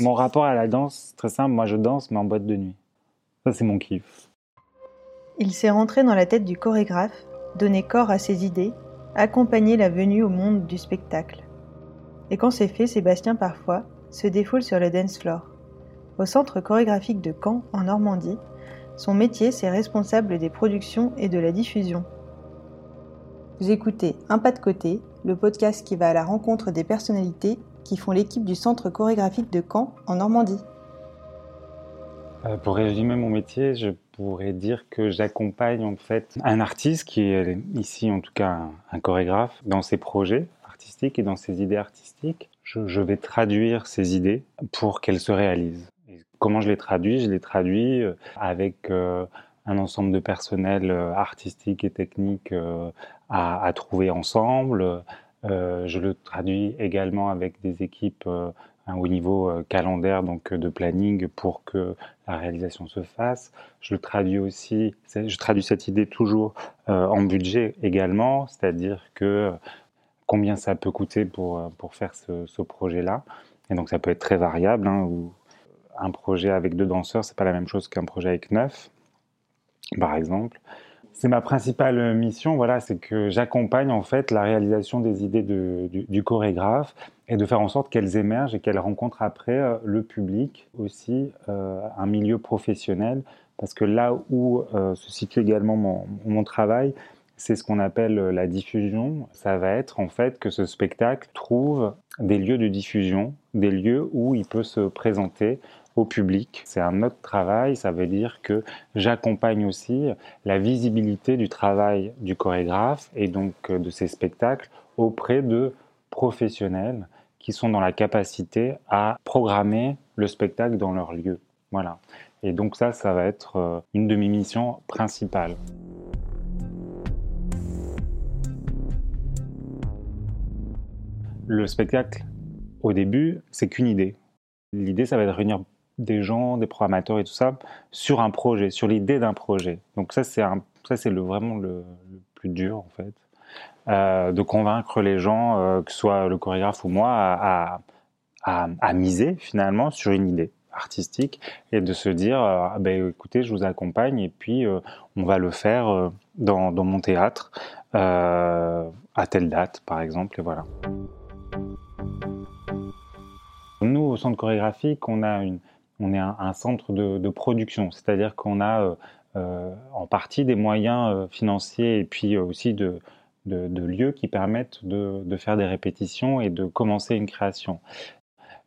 Mon rapport à la danse, très simple, moi je danse, mais en boîte de nuit. Ça, c'est mon kiff. Il s'est rentré dans la tête du chorégraphe, donné corps à ses idées, accompagné la venue au monde du spectacle. Et quand c'est fait, Sébastien, parfois, se défoule sur le dance floor. Au centre chorégraphique de Caen, en Normandie, son métier, c'est responsable des productions et de la diffusion. Vous écoutez Un pas de côté, le podcast qui va à la rencontre des personnalités qui font l'équipe du centre chorégraphique de Caen, en Normandie. Euh, pour résumer mon métier, je pourrais dire que j'accompagne en fait un artiste qui est ici en tout cas un, chorégraphe dans ses projets artistiques et dans ses idées artistiques. Je, vais traduire ses idées pour qu'elles se réalisent. comment je les traduis? Je les traduis euh, avec euh, un ensemble de personnel artistique et technique à, à, trouver ensemble. Je le traduis également avec des équipes au niveau euh, calendaire, donc euh, de planning pour que la réalisation se fasse. Je traduis aussi, je traduis cette idée toujours euh, en budget également, c'est-à-dire que combien ça peut coûter pour, pour faire ce, projet-là. Et donc ça peut être très variable. Hein, un projet avec deux danseurs, c'est pas la même chose qu'un projet avec neuf, par exemple. C'est ma principale mission, voilà, c'est que j'accompagne en fait la réalisation des idées du, chorégraphe et de faire en sorte qu'elles émergent et qu'elles rencontrent après euh, le public aussi, euh, un milieu professionnel, parce que là où euh, se situe également mon, mon travail, c'est ce qu'on appelle la diffusion. Ça va être en fait que ce spectacle trouve des lieux de diffusion, des lieux où il peut se présenter au public. C'est un autre travail, ça veut dire que j'accompagne aussi la visibilité du travail du chorégraphe et donc euh, de ses spectacles auprès de professionnels qui sont dans la capacité à programmer le spectacle dans leur lieu. Voilà. Et donc ça, ça va être euh, une de mes missions principales. Le spectacle, au début, c'est qu'une idée. L'idée, ça va être de réunir des gens, des programmateurs et tout ça sur un projet, sur l'idée d'un projet. Donc ça, c'est ça, c'est vraiment le, plus dur en fait, euh, de convaincre les gens, euh, que ce soit le chorégraphe ou moi, à, à, miser finalement sur une idée artistique et de se dire, euh, ben, écoutez, je vous accompagne et puis on va le faire dans, dans mon théâtre à telle date, par exemple, et voilà. Nous, au centre chorégraphique, on a une, on est un, centre de, production, c'est-à-dire qu'on a euh, euh, en partie des moyens euh, financiers et puis aussi de, lieux qui permettent de, faire des répétitions et de commencer une création.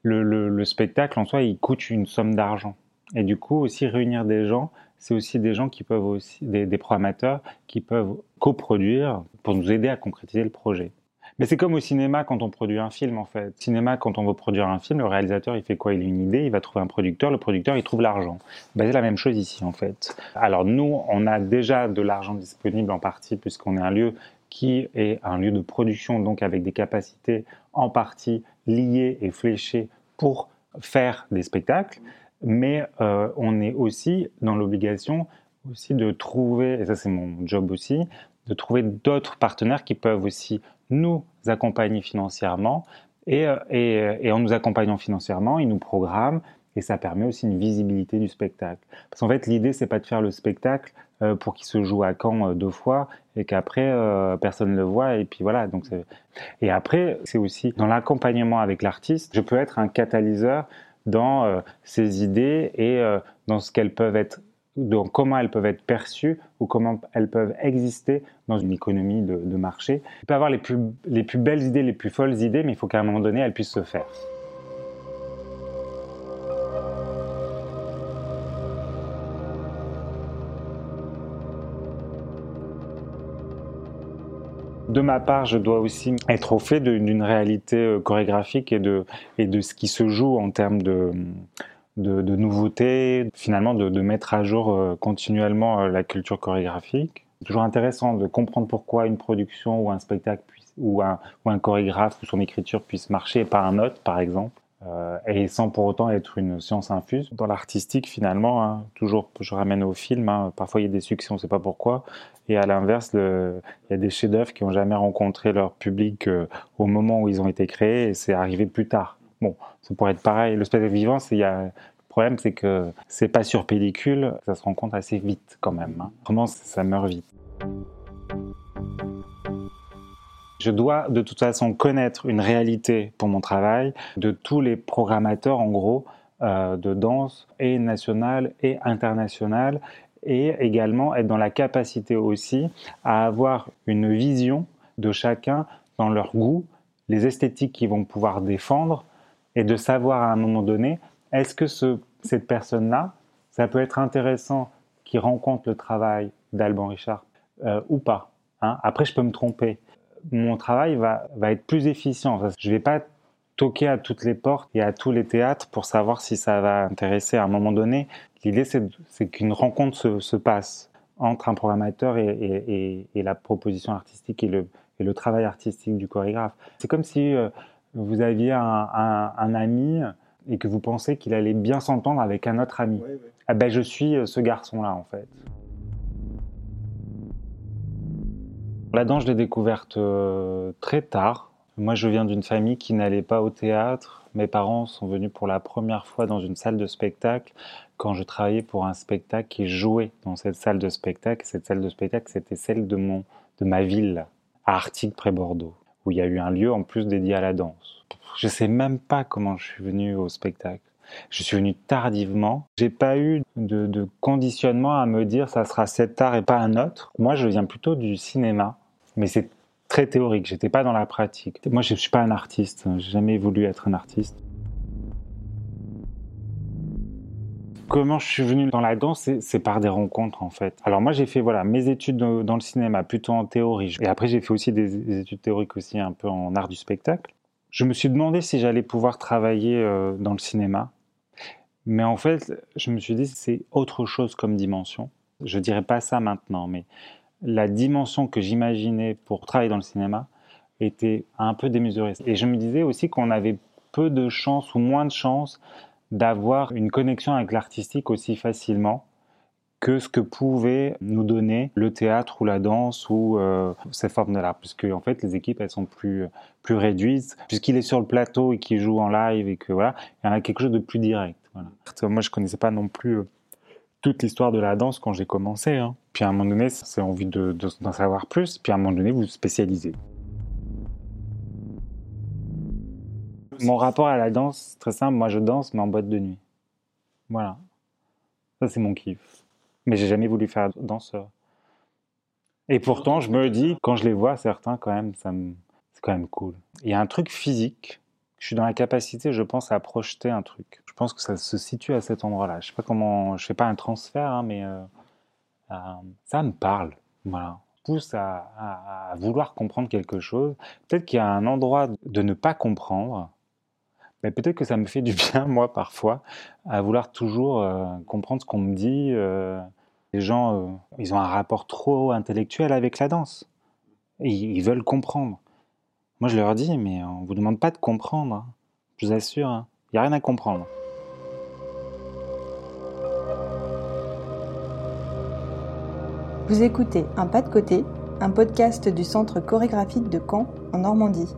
Le, spectacle en soi, il coûte une somme d'argent. Et du coup, aussi réunir des gens, c'est aussi des gens qui peuvent aussi, des, des programmateurs qui peuvent coproduire pour nous aider à concrétiser le projet. Mais c'est comme au cinéma quand on produit un film en fait. Cinéma, quand on veut produire un film, le réalisateur il fait quoi? Il a une idée, il va trouver un producteur, le producteur il trouve l'argent. Ben, c'est la même chose ici en fait. Alors nous, on a déjà de l'argent disponible en partie puisqu'on est un lieu qui est un lieu de production, donc avec des capacités en partie liées et fléchées pour faire des spectacles. Mais euh, on est aussi dans l'obligation aussi de trouver, et ça c'est mon job aussi, de trouver d'autres partenaires qui peuvent aussi nous accompagner financièrement et, euh, euh, et, en nous accompagnant financièrement, ils nous programment et ça permet aussi une visibilité du spectacle. Parce qu'en fait, l'idée, c'est pas de faire le spectacle euh, pour qu'il se joue à Caen deux fois et qu'après personne ne le voit et puis voilà. Donc et après, c'est aussi dans l'accompagnement avec l'artiste, je peux être un catalyseur dans ses idées et dans ce qu'elles peuvent être donc comment elles peuvent être perçues ou comment elles peuvent exister dans une économie de, marché. Il peut avoir les plus, les plus belles idées, les plus folles idées, mais il faut qu'à un moment donné, elles puissent se faire. de ma part, je dois aussi être au fait d'une réalité euh, chorégraphique et de ce qui se joue en termes de, de, nouveautés, finalement de, mettre à jour euh, continuellement euh, la culture chorégraphique. Toujours intéressant de comprendre pourquoi une production ou un spectacle ou, un, chorégraphe ou son écriture puisse marcher pas un autre, par exemple. Euh, et sans pour autant être une science infuse. Dans l'artistique, finalement, hein, toujours, je ramène au film, hein, parfois il y a des succès, on ne sait pas pourquoi, et à l'inverse, il y a des chefs-d'œuvre qui n'ont jamais rencontré leur public au moment où ils ont été créés, et c'est arrivé plus tard. Bon, ça pourrait être pareil. Le spectacle vivant, y a le problème, c'est que c'est pas sur pellicule, ça se rend compte assez vite quand même. Hein. Vraiment, ça meurt vite. Je dois de toute façon connaître une réalité pour mon travail de tous les programmateurs, en gros, euh, de danse, et nationale et internationale, et également être dans la capacité aussi à avoir une vision de chacun dans leur goût, les esthétiques qu'ils vont pouvoir défendre, et de savoir à un moment donné est-ce que cette personne-là, ça peut être intéressant qu'il rencontre le travail d'Alban Richard euh, ou pas hein Après, je peux me tromper. Mon travail va, être plus efficient. Je ne vais pas toquer à toutes les portes et à tous les théâtres pour savoir si ça va intéresser à un moment donné. L'idée, c'est qu'une rencontre se, se, passe entre un programmateur et, la proposition artistique et le, le, travail artistique du chorégraphe. C'est comme si euh, vous aviez un, un, un ami et que vous pensez qu'il allait bien s'entendre avec un autre ami. Ah ben, je suis euh, ce garçon-là, en fait. La danse, je l'ai découverte euh, très tard. Moi, je viens d'une famille qui n'allait pas au théâtre. Mes parents sont venus pour la première fois dans une salle de spectacle quand je travaillais pour un spectacle qui jouait dans cette salle de spectacle. Cette salle de spectacle, c'était celle de, mon, de ma ville, à Artigues, près Bordeaux, où il y a eu un lieu en plus dédié à la danse. Je sais même pas comment je suis venu au spectacle. Je suis venu tardivement. J'ai pas eu de, conditionnement à me dire ça sera cet art et pas un autre. Moi, je viens plutôt du cinéma, mais c'est très théorique. J'étais pas dans la pratique. Moi, je suis pas un artiste. J'ai jamais voulu être un artiste. Comment je suis venu dans la danse, c'est par des rencontres en fait. Alors moi j'ai fait voilà mes études dans le cinéma plutôt en théorie et après j'ai fait aussi des études théoriques aussi un peu en art du spectacle je me suis demandé si j'allais pouvoir travailler euh, dans le cinéma. Mais en fait, je me suis dit, c'est autre chose comme dimension. Je dirais pas ça maintenant, mais la dimension que j'imaginais pour travailler dans le cinéma était un peu démesurée. Et je me disais aussi qu'on avait peu de chance ou moins de chance d'avoir une connexion avec l'artistique aussi facilement que ce que pouvait nous donner le théâtre ou la danse ou euh, ces formes de l'art, puisque en fait les équipes elles sont plus plus réduites, puisqu'il est sur le plateau et qu'il joue en live et que voilà, il y en a quelque chose de plus direct. Voilà. Moi je connaissais pas non plus euh, toute l'histoire de la danse quand j'ai commencé. Hein. Puis à un moment donné, c'est envie d'en de, savoir plus. Puis à un moment donné, vous spécialisez. Mon rapport à la danse, très simple. Moi, je danse, mais en boîte de nuit. Voilà. Ça, c'est mon kiff mais j'ai jamais voulu faire danseur. Et pourtant, je me dis, quand je les vois, certains, quand même, ça c'est quand même cool. Il y a un truc physique. Je suis dans la capacité, je pense, à projeter un truc. Je pense que ça se situe à cet endroit-là. Je sais pas comment, je fais pas un transfert, hein, mais euh, euh, ça me parle. Voilà. Pousse à, à vouloir comprendre quelque chose. Peut-être qu'il y a un endroit de ne pas comprendre mais peut-être que ça me fait du bien, moi, parfois, à vouloir toujours euh, comprendre ce qu'on me dit. Euh. les gens, euh, ils ont un rapport trop intellectuel avec la danse. Ils veulent comprendre. Moi, je leur dis, mais on ne vous demande pas de comprendre. Hein. Je vous assure, hein. il n'y a rien à comprendre. Vous écoutez Un pas de côté, un podcast du Centre chorégraphique de Caen, en Normandie.